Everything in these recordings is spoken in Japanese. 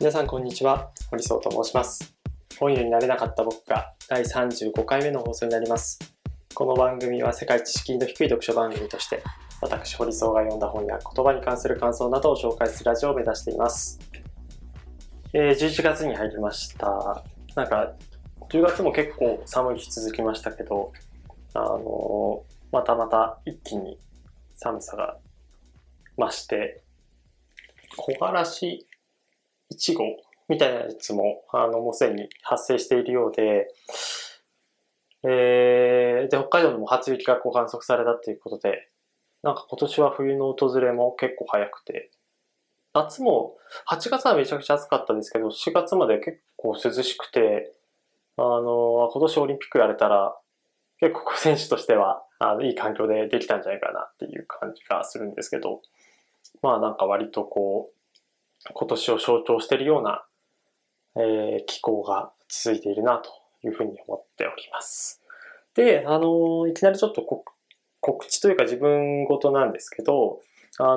皆さんこんにちは、堀荘と申します。本屋になれなかった僕が第35回目の放送になります。この番組は世界知識の低い読書番組として、私堀荘が読んだ本や言葉に関する感想などを紹介するラジオを目指しています。えー、11月に入りました。なんか、10月も結構寒い日続きましたけど、あのーまたまた一気に寒さが増して、木枯らし1号みたいなやつも、あの、もうすでに発生しているようで、えー、で、北海道でも初雪がこう観測されたということで、なんか今年は冬の訪れも結構早くて、夏も8月はめちゃくちゃ暑かったですけど、4月まで結構涼しくて、あの、今年オリンピックやれたら、結構選手としては、あの、いい環境でできたんじゃないかなっていう感じがするんですけど、まあなんか割とこう、今年を象徴しているような、えー気候が続いているなというふうに思っております。で、あの、いきなりちょっと告知というか自分事なんですけど、あの、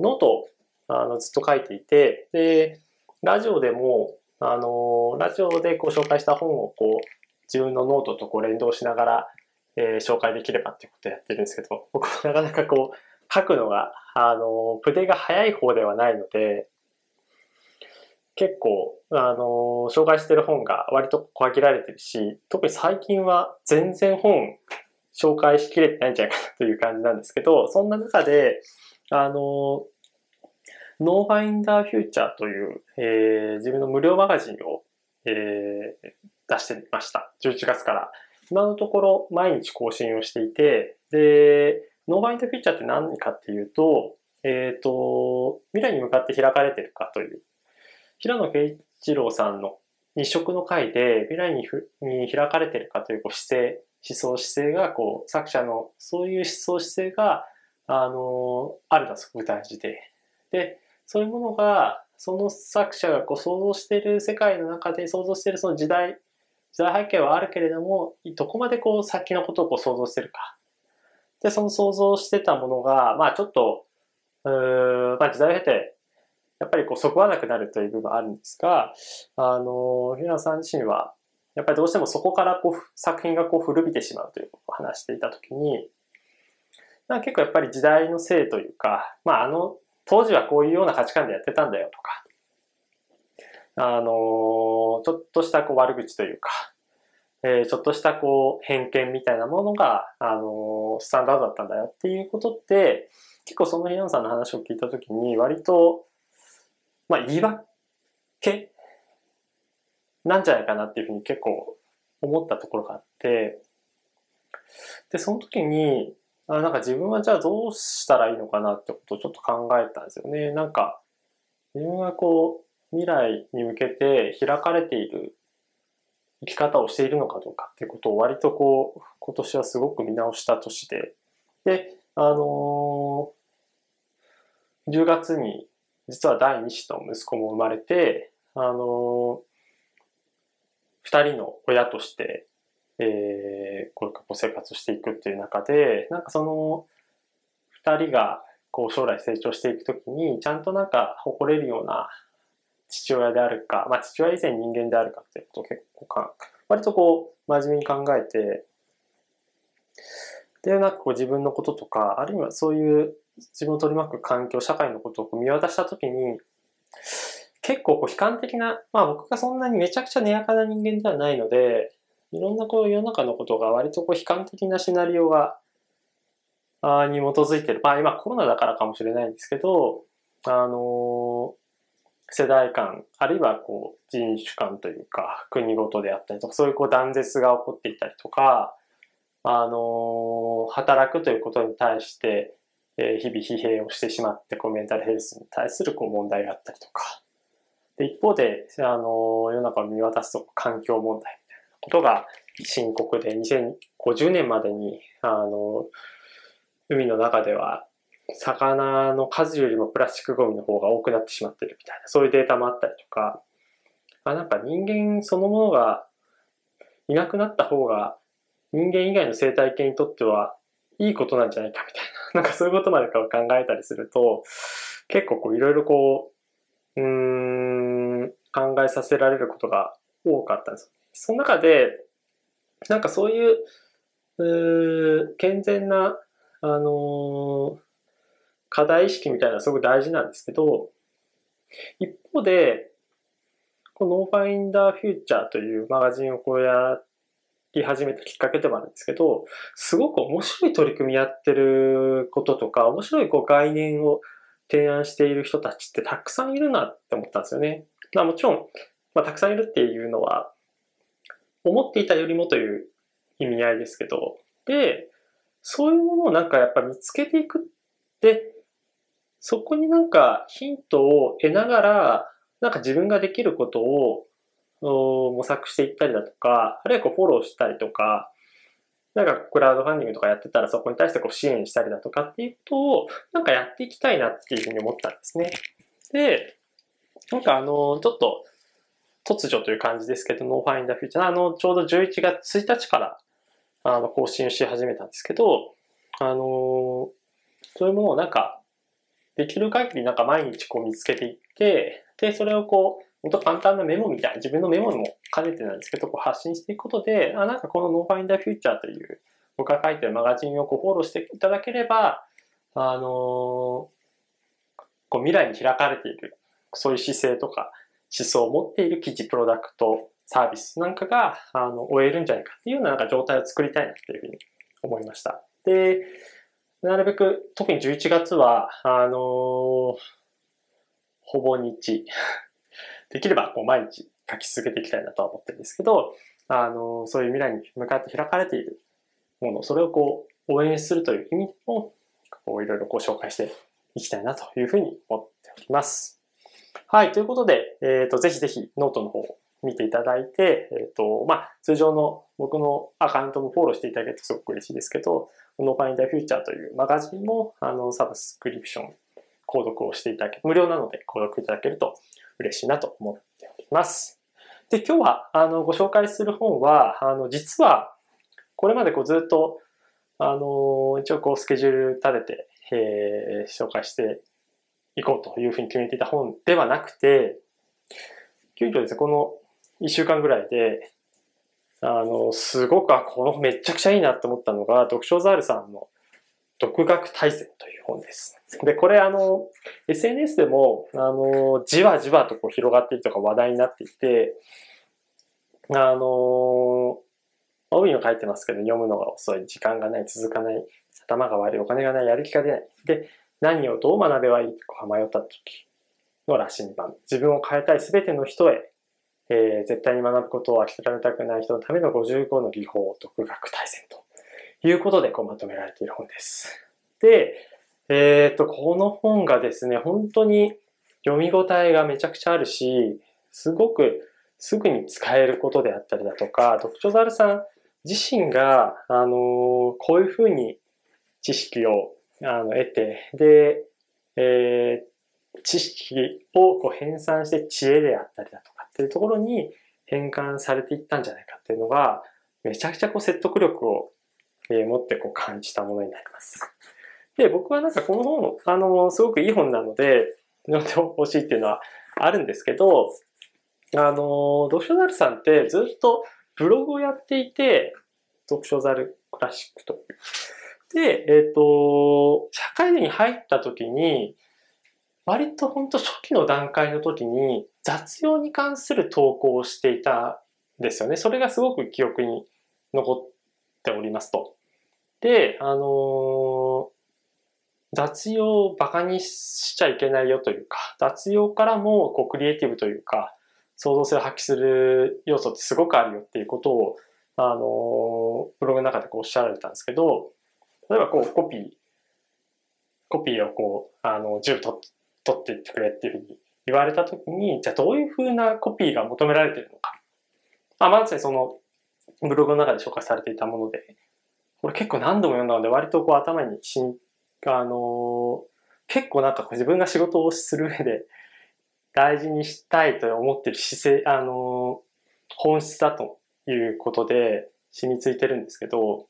ノート、あの、ずっと書いていて、で、ラジオでも、あの、ラジオでこう紹介した本をこう、自分のノートとこう連動しながら、えー紹介できればっていうことをやってるんですけど、僕なかなかこう、書くのが、あの、筆が早い方ではないので、結構、あの、紹介してる本が割と限られてるし、特に最近は全然本紹介しきれてないんじゃないかなという感じなんですけど、そんな中で、あの、ノーファインダーフューチャーという、えー自分の無料マガジンを、えー出してみました。11月から。今のところ毎日更新をしていて、で、ノーファインダーフューチャーって何かっていうと、えっ、と、未来に向かって開かれてるかという、平野啓一郎さんの日食の回で未来にふに開かれてるかというこう姿勢、思想姿勢が、こう、作者のそういう思想姿勢が、あの、あるのはすごく大事で、で、そういうものが、その作者がこう想像している世界の中で想像しているその時代、時代背景はあるけれども、どこまでこう先のことをこう想像しているか。で、その想像してたものが、まあちょっと、うーん、まあ時代を経て、やっぱりこう、そこわなくなるという部分はあるんですが、あの、平野さん自身は、やっぱりどうしてもそこからこう、作品がこう古びてしまうということを話していたときに、なん結構やっぱり時代のせいというか、まああの、当時はこういうような価値観でやってたんだよとか、あの、ちょっとしたこう悪口というか、えーちょっとしたこう偏見みたいなものが、あの、スタンダードだったんだよっていうことって、結構その平野さんの話を聞いたときに、割と、まあ言い訳なんじゃないかなっていうふうに結構思ったところがあって、で、その時に、あなんか自分はじゃあどうしたらいいのかなってことをちょっと考えたんですよね。なんか、自分がこう、未来に向けて開かれている生き方をしているのかどうかっていうことを割とこう、今年はすごく見直した年で、で、あのー10月に実は第二子の息子も生まれて、あの二人の親として、えー、これからこう生活していくっていう中で、なんかその、二人がこう将来成長していくときに、ちゃんとなんか誇れるような父親であるか、まあ父親以前人間であるかっていうことを結構か、割とこう真面目に考えて、で、なんかこう自分のこととか、あるいはそういう自分を取り巻く環境、社会のことを見渡したときに、結構こう悲観的な、まあ僕がそんなにめちゃくちゃ根やかな人間ではないので、いろんなこう世の中のことが割とこう悲観的なシナリオが、あに基づいてる。まあ今コロナだからかもしれないんですけど、あの世代間、あるいはこう人種間というか国ごとであったりとか、そういうこう断絶が起こっていたりとか、あの働くということに対して、えー日々疲弊をしてしまって、こうメンタルヘルスに対するこう問題があったりとか、で、一方で、あの世の中を見渡すと環境問題みたいなことが深刻で、2050年までに、あの海の中では魚の数よりもプラスチックゴミの方が多くなってしまっているみたいな、そういうデータもあったりとか、あなんか人間そのものがいなくなった方が人間以外の生態系にとってはいいことなんじゃないかみたいな、なんかそういうことまで考えたりすると、結構こういろいろこう、うん、考えさせられることが多かったんです。その中で、なんかそういう、う健全な、あのー、課題意識みたいなのはすごく大事なんですけど、一方で、このノーファインダーフューチャーというマガジンをこうやっり始めたきっかけでもあるんですけど、すごく面白い取り組みやってることとか、面白いこう概念を提案している人たちってたくさんいるなって思ったんですよね。まあもちろん、まあ、たくさんいるっていうのは、思っていたよりもという意味合いですけど、で、そういうものをなんかやっぱ見つけていくって、そこになんかヒントを得ながら、なんか自分ができることを模索していったりだとか、あるいはこうフォローしたりとか、なんかクラウドファンディングとかやってたらそこに対してこう支援したりだとかっていうことをなんかやっていきたいなっていうふうに思ったんですね。で、なんかあの、ちょっと突如という感じですけど、ノーファインダーフューチャー、あの、ちょうど11月1日からあの更新し始めたんですけど、あの、そういうものをなんかできる限りなんか毎日こう見つけていって、で、それをこう、本当簡単なメモみたいな、自分のメモにも兼ねてなんですけど、こう発信していくことで、あ、なんかこのノーファインダーフューチャーという僕が書いてるマガジンをこうフォローしていただければ、あのー、こう未来に開かれている、そういう姿勢とか思想を持っている記事、プロダクト、サービスなんかが、あの、終えるんじゃないかっていうようななんか状態を作りたいなっていうふうに思いました。で、なるべく、特に11月は、あのー、ほぼ日、できればこう毎日書き続けていきたいなとは思ってるんですけど、あの、そういう未来に向かって開かれているもの、それをこう応援するという意味も、こういろいろこう紹介していきたいなというふうに思っております。はい、ということで、えっ、ー、と、ぜひぜひノートの方を見ていただいて、えっ、ー、と、まあ、通常の僕のアカウントもフォローしていただけるとすごく嬉しいですけど、ノーファインダーフューチャーというマガジンも、あの、サブスクリプション、購読をしていただけ、無料なので購読いただけると嬉しいなと思っております。で、今日は、あの、ご紹介する本は、あの、実は、これまでこうずっと、あの、一応こうスケジュール立てて、えー、紹介していこうというふうに決めていた本ではなくて、急遽ですね、この一週間ぐらいで、あの、すごく、あ、このめちゃくちゃいいなって思ったのが、読書ザールさんの独学大全という本です。で、これあの、SNS でも、あの、じわじわとこう広がっているとか話題になっていて、あの、帯に書いてますけど、読むのが遅い、時間がない、続かない、頭が悪い、お金がない、やる気が出ない。で、何をどう学べばいいか迷った時の羅針盤。自分を変えたいすべての人へ、えー、絶対に学ぶことを諦めたくない人のための55の技法、独学大全ということでこうまとめられている本です。で、えっ、ー、と、この本がですね、本当に読み応えがめちゃくちゃあるし、すごくすぐに使えることであったりだとか、ドクチョザルさん自身が、あのこういうふうに知識をあの得て、で、えー、知識をこう編纂して知恵であったりだとかっていうところに変換されていったんじゃないかっていうのが、めちゃくちゃこう説得力を、え持ってこう感じたものになります。で、僕はなんかこの本、あの、すごくいい本なので、読んでほしいっていうのはあるんですけど、あの、読書ザルさんってずっとブログをやっていて、読書ザルクラシックと。で、えっ、ー、と、社会に入った時に、割と本当初期の段階の時に雑用に関する投稿をしていたんですよね。それがすごく記憶に残っておりますと。で、あの雑用をバカにしちゃいけないよというか、雑用からもこうクリエイティブというか、創造性を発揮する要素ってすごくあるよっていうことを、あの、ブログの中でこうおっしゃられたんですけど、例えばこうコピー、コピーをこう、あの、10取取っていってくれっていうふうに言われたときに、じゃあどういうふうなコピーが求められているのか。まあ、まずその、ブログの中で紹介されていたもので、これ結構何度も読んだので、割とこう頭にしん、あの結構なんか自分が仕事をする上で大事にしたいと思ってる姿勢、あの本質だということで染みついてるんですけど、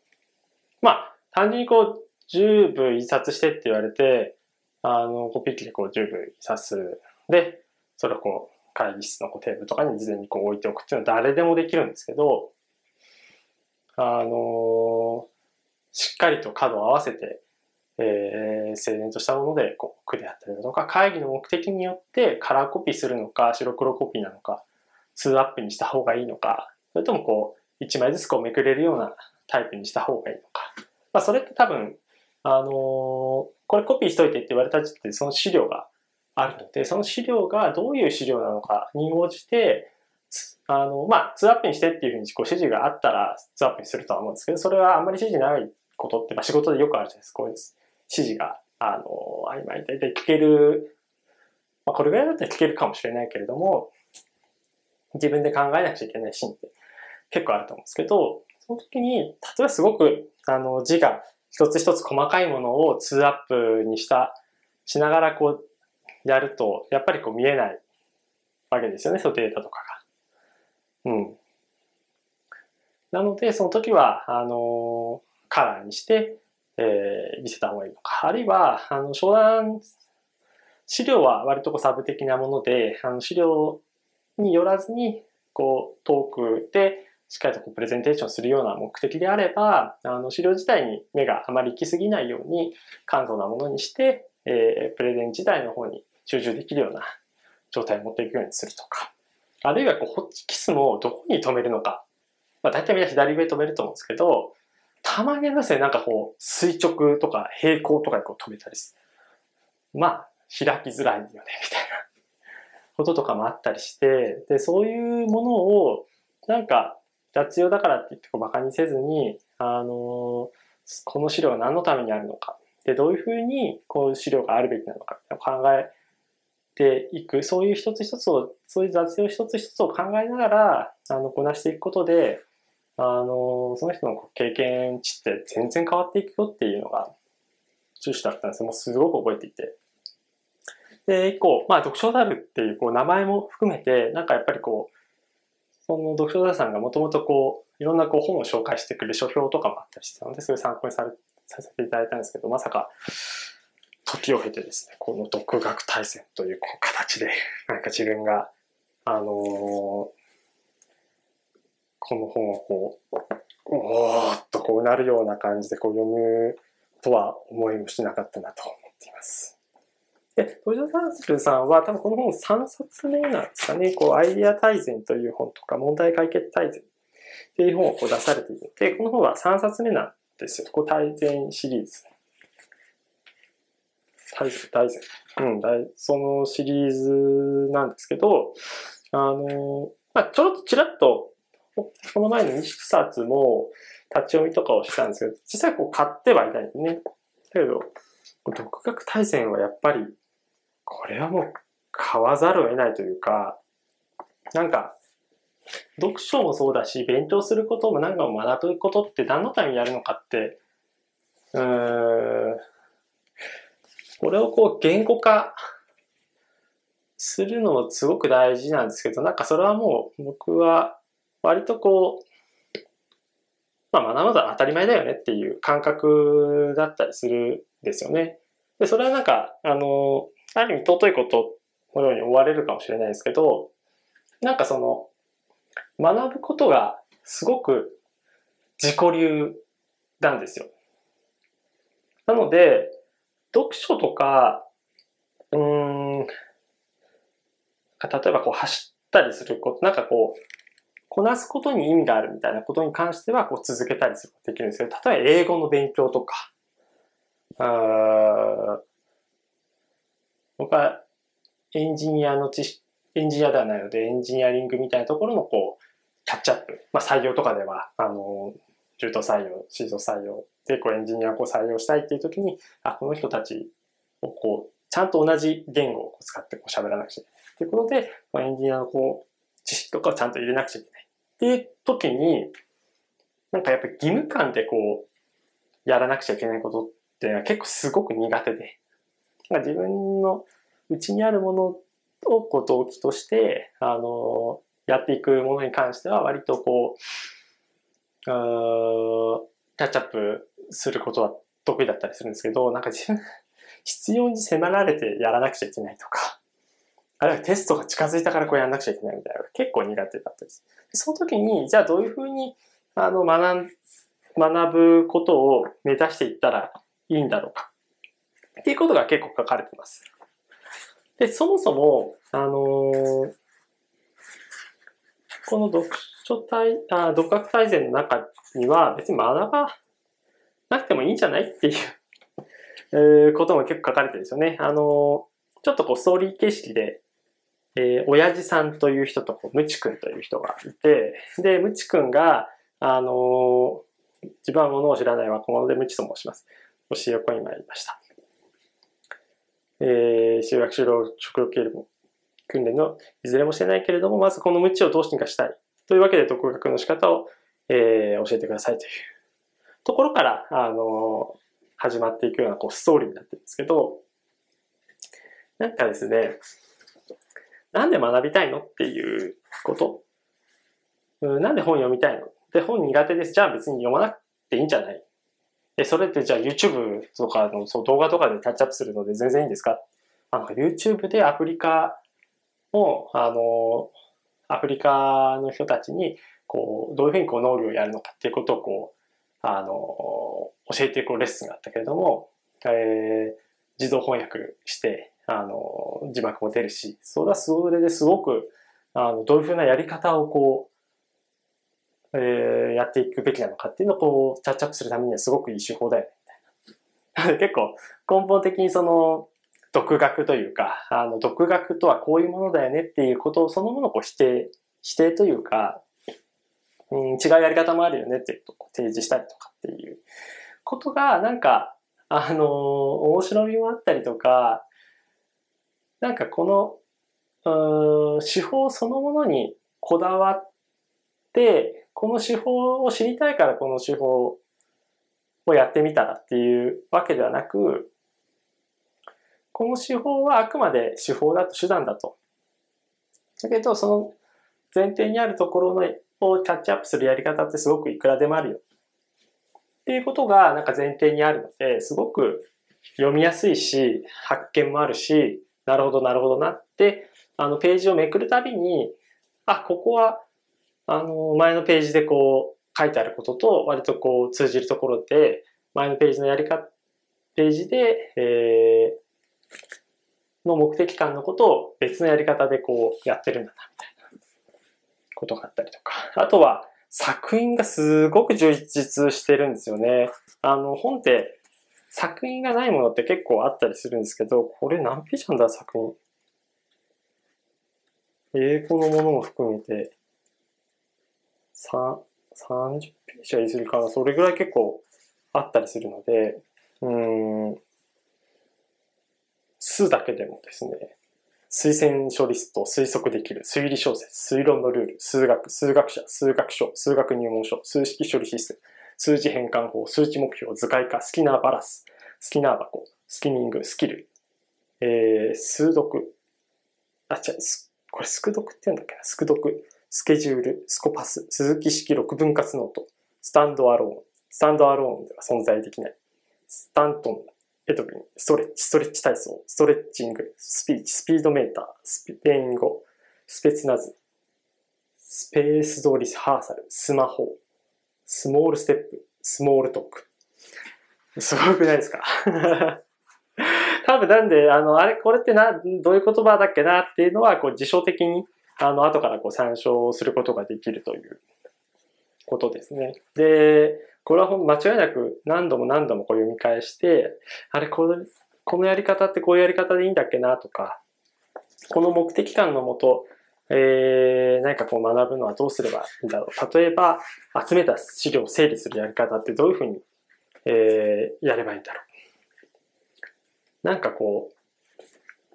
まあ、単純にこう、10部印刷してって言われて、あの、コピー機でこう10部印刷する。で、それをこう、会議室のこうテーブルとかに事前にこう置いておくっていうのは誰でもできるんですけど、あのしっかりと角を合わせて、えー、整然としたものでこうくであったりだとか、会議の目的によってカラーコピーするのか、白黒コピーなのか、ツーアップにした方がいいのか、それともこう、一枚ずつこうめくれるようなタイプにした方がいいのか。まあ、それって多分、あのー、これコピーしといてって言われた時ってその資料があるので、その資料がどういう資料なのかに応じて、あの、まあ、ツーアップにしてっていうふうにこう指示があったらツーアップにするとは思うんですけど、それはあんまり指示ないことって、まあ、仕事でよくあるじゃないですか。こういう指示が、あの、曖昧大体聞ける、まあ、これぐらいだったら聞けるかもしれないけれども、自分で考えなくちゃいけないシーンって結構あると思うんですけど、その時に、例えばすごく、あの、字が一つ一つ細かいものをツーアップにした、しながらこう、やると、やっぱりこう見えないわけですよね、そのデータとかが。うん。なので、その時は、あの、カラーにして、えー、見せた方がいいのか。あるいは、あの、商談、資料は割とこうサブ的なもので、あの、資料によらずに、こう、トークで、しっかりとこうプレゼンテーションするような目的であれば、あの資料自体に目があまり行き過ぎないように簡素なものにして、えー、プレゼン自体の方に集中できるような状態を持っていくようにするとか。あるいはこうホッチキスもどこに止めるのか。まあ大体みんな左上止めると思うんですけど、たまにありますね、なんかこう垂直とか平行とかでこう止めたりする。まあ、開きづらいよね、みたいなこととかもあったりして、で、そういうものを、なんか、雑用だからって言ってこう馬鹿にせずに、あのこの資料は何のためにあるのか、で、どういうふうにこういう資料があるべきなのか考えていく、そういう一つ一つを、そういう雑用一つ一つを考えながら、あの、こなしていくことで、あの、その人の経験値って全然変わっていくよっていうのが趣旨だったんですもうすごく覚えていて。で、一個、まあ、読書ザルっていうこう名前も含めて、なんかやっぱりこう、その読書座さんがもともとこう、いろんなこう本を紹介してくる書評とかもあったりしてたので、それ参考にされさせていただいたんですけど、まさか、時を経てですね、この独学対戦というこう形で、なんか自分が、あのー、この本をこう、おーっとこうなるような感じでこう読むとは思いもしなかったなと思っています。で、トヨタサンスルさんは多分この本3冊目なんですかね。こう、アイディア大全という本とか、問題解決大全っていう本をこう出されているので、この本は3冊目なんですよ。こう、大全シリーズ。大全、大全。うん、大そのシリーズなんですけど、あの、まあ、ちょろっとちらっと、この前の2冊も立ち読みとかをしたんですけど、実際こう買ってはいないんですね。だけど、独学大全はやっぱりこれはもう買わざるを得ないというか、なんか、読書もそうだし、勉強することも何か学ぶことって何のためにやるのかって、うーん、これをこう言語化するのもすごく大事なんですけど、なんかそれはもう僕は割とこう、まあ学ぶのは当たり前だよねっていう感覚だったりするんですよね。で、それはなんか、あの、ある意味尊いことのように思われるかもしれないですけど、なんかその、学ぶことがすごく自己流なんですよ。なので、読書とか、うん、例えばこう走ったりすること、なんかこう、こなすことに意味があるみたいなことに関してはこう続けたりすることできるんですけど、例えば英語の勉強とか、あ僕はエンジニアの知識、エンジニアではないので、エンジニアリングみたいなところのこう、キャッチアップ。まあ採用とかでは、あの、中途採用、シード採用で、こうエンジニアをこう採用したいっていう時に、あ、この人たちをこう、ちゃんと同じ言語を使ってこう喋らなくちゃいけない。っていうことで、まあ、エンジニアのこう、知識とかをちゃんと入れなくちゃいけない。っていう時に、なんかやっぱり義務感でこう、やらなくちゃいけないことって結構すごく苦手で、自分の内にあるものをこう動機として、あの、やっていくものに関しては割とこう、キャッチアップすることは得意だったりするんですけど、なんか自分、必要に迫られてやらなくちゃいけないとか、あるいはテストが近づいたからこれやんなくちゃいけないみたいな結構苦手だったです。その時に、じゃあどういうふうにあの学ん学ぶことを目指していったらいいんだろうか。っていうことが結構書かれてます。で、そもそも、あのー、この読書体、あ独学大全の中には別に学ばなくてもいいんじゃないっていうえー、ことも結構書かれてるんですよね。あのー、ちょっとこうストーリー形式で、えー、親父さんという人とこう、ムチ君という人がいて、で、ムチ君が、あのー、自分はものを知らない若者でムチと申します。教え横に参りました。えー、修学修了職業経理訓練のいずれもしてないけれども、まずこの無知をどうにかしたい。というわけで、独学の仕方を、えー、教えてくださいというところから、あのー、始まっていくようなこうストーリーになってるんですけど、なんかですね、なんで学びたいのっていうこと？なんで本読みたいの？で、本苦手です。じゃあ別に読まなくていいんじゃない？え、それってじゃあ YouTube とかのそう動画とかでタッチアップするので全然いいんですか？あの YouTube でアフリカを、あの、アフリカの人たちに、こう、どういうふうにこう農業をやるのかっていうことをこう、あの、教えていくレッスンがあったけれども、えー、自動翻訳して、あの、字幕も出るし、それはそれですごく、あの、どういうふうなやり方をこう、えー、やっていくべきなのかっていうのをこう、キャッチアップするためにはすごくいい手法だよね、みたいな。結構、根本的にその、独学というか、あの、独学とはこういうものだよねっていうことをそのものをこう否定、否定というか、うん、違うやり方もあるよねっていうとを提示したりとかっていうことが、なんか、あのー、面白みもあったりとか、なんかこの、うん、手法そのものにこだわって、この手法を知りたいからこの手法をやってみたらっていうわけではなく、この手法はあくまで手法だと、手段だと。だけど、その前提にあるところのをキャッチアップするやり方ってすごくいくらでもあるよ。っていうことがなんか前提にあるので、すごく読みやすいし、発見もあるし、なるほど、なるほどなって、あの、ページをめくるたびに、あ、ここは、あの、前のページでこう、書いてあることと、割とこう、通じるところで、前のページのやり方、ページで、えー、の目的感のことを別のやり方でこう、やってるんだな、みたいなことがあったりとか。あとは、作品がすごく充実してるんですよね。あの、本って作品がないものって結構あったりするんですけど、これ何ページなんだ、作品。英語のものも含めて、3、30ページは言い過ぎかな。それぐらい結構あったりするので、うん、数だけでもですね、推薦書リスト推測できる推理小説、推論のルール、数学、数学者、数学書、数学入門書、数式処理システム、数字変換法、数値目標、図解化、スキナーバラス、スキナー箱、スキミング、スキル、えー、数読、あ、違う、これスク読って言うんだっけな、スク読、スケジュール、スコパス、鈴木式6分割ノート、スタンドアローン、スタンドアローンでは存在できない、スタントン、エドウィン、ストレッチ、ストレッチ体操、ストレッチング、スピーチ、スピードメーター、スペイン語、スペツナズ、スペース通りハーサル、スマホ、スモールステップ、スモールトーク。すごくないですか？多分なんで、あの、あれ、これってな、どういう言葉だっけなっていうのは、こう、辞書的に、あの、後からこう参照することができるということですね。で、これは間違いなく何度も何度もこう読み返して、あれ、この、このやり方ってこういうやり方でいいんだっけなとか、この目的感のもと、えー、何かこう学ぶのはどうすればいいんだろう。例えば、集めた資料を整理するやり方ってどういうふうに、えー、やればいいんだろう。なんかこう、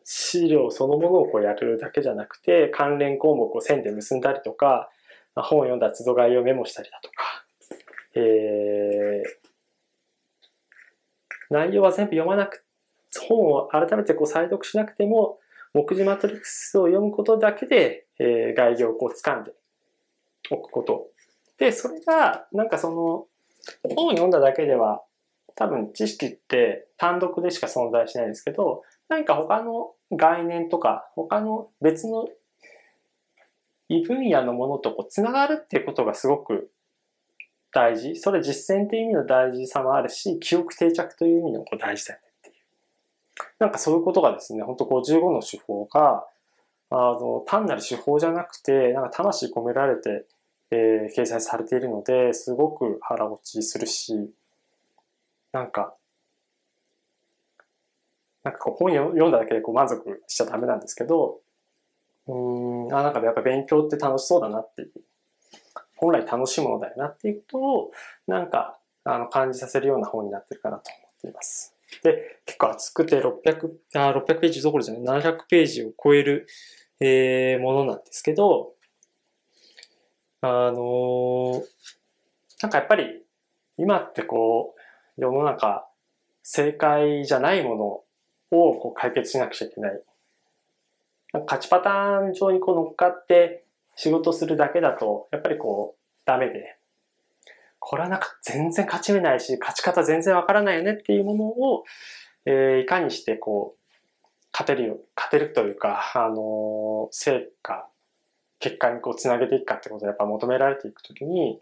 資料そのものをこうやるだけじゃなくて、関連項目を線で結んだりとか、本を読んだ都度概要をメモしたりだとか、えー、内容は全部読まなく、本を改めてこう再読しなくても、目次マトリックスを読むことだけで、えー、概要をこう掴んでおくこと。で、それが、なんかその、本を読んだだけでは、多分知識って単独でしか存在しないですけど、何か他の概念とか、他の別の異分野のものとこう繋がるっていうことがすごく大事。それ実践っていう意味の大事さもあるし、記憶定着という意味のこう大事だよね。なんかそういうことがですね、本当55の手法が、あの、単なる手法じゃなくて、なんか魂込められて、えー、掲載されているので、すごく腹落ちするし、なんか、なんかこう本読んだだけでこう満足しちゃダメなんですけど、うん、あ、なんかやっぱ勉強って楽しそうだなっていう。本来楽しいものだよなっていうことを、なんか、あの、感じさせるような本になってるかなと思っています。で、結構厚くて600、あ、600ページどころじゃない、700ページを超える、えー、ものなんですけど、あのー、なんかやっぱり、今ってこう、世の中、正解じゃないものをこう解決しなくちゃいけない。なんか勝ちパターン上にこう乗っかって仕事するだけだと、やっぱりこう、ダメで、これはなんか全然勝ち目ないし、勝ち方全然わからないよねっていうものを、えー、いかにしてこう、勝てるよ、勝てるというか、あのー、成果、結果にこうつなげていくかってことをやっぱ求められていくときに、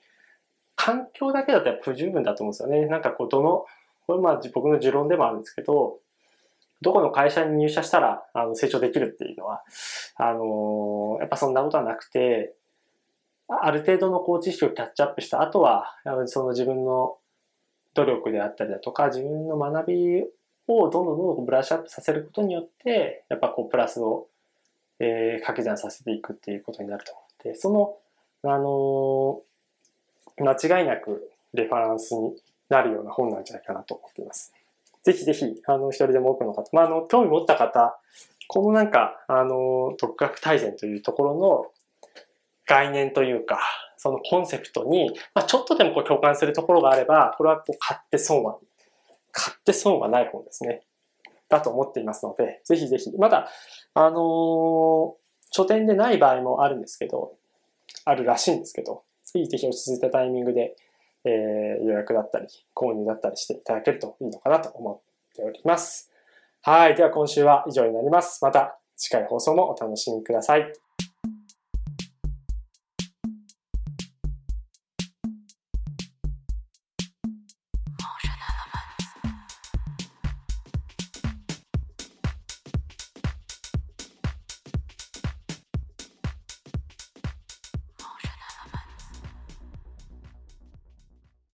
環境だけだとやっぱ不十分だと思うんですよね。なんかこう、どの、これまあ僕の持論でもあるんですけど、どこの会社に入社したらあの成長できるっていうのは、あのー、やっぱそんなことはなくて、ある程度のこう知識をキャッチアップした後は、その自分の努力であったりだとか、自分の学びをどんどんどんどんブラッシュアップさせることによって、やっぱこうプラスを、えー、掛け算させていくっていうことになると思って、その、あのー、間違いなくレファランスになるような本なんじゃないかなと思っています。ぜひぜひ、あの、一人でも多くの方、まあ、あの、興味持った方、このなんか、あの、独学大全というところの概念というか、そのコンセプトに、まあ、ちょっとでもこう共感するところがあれば、これはこう買って損は、買って損はない本ですね。だと思っていますので、ぜひぜひ、まだ、あのー、書店でない場合もあるんですけど、あるらしいんですけど、ぜひぜひ落ち着いたタイミングでえー、予約だったり、購入だったりしていただけるといいのかなと思っております。はい。では今週は以上になります。また次回放送もお楽しみください。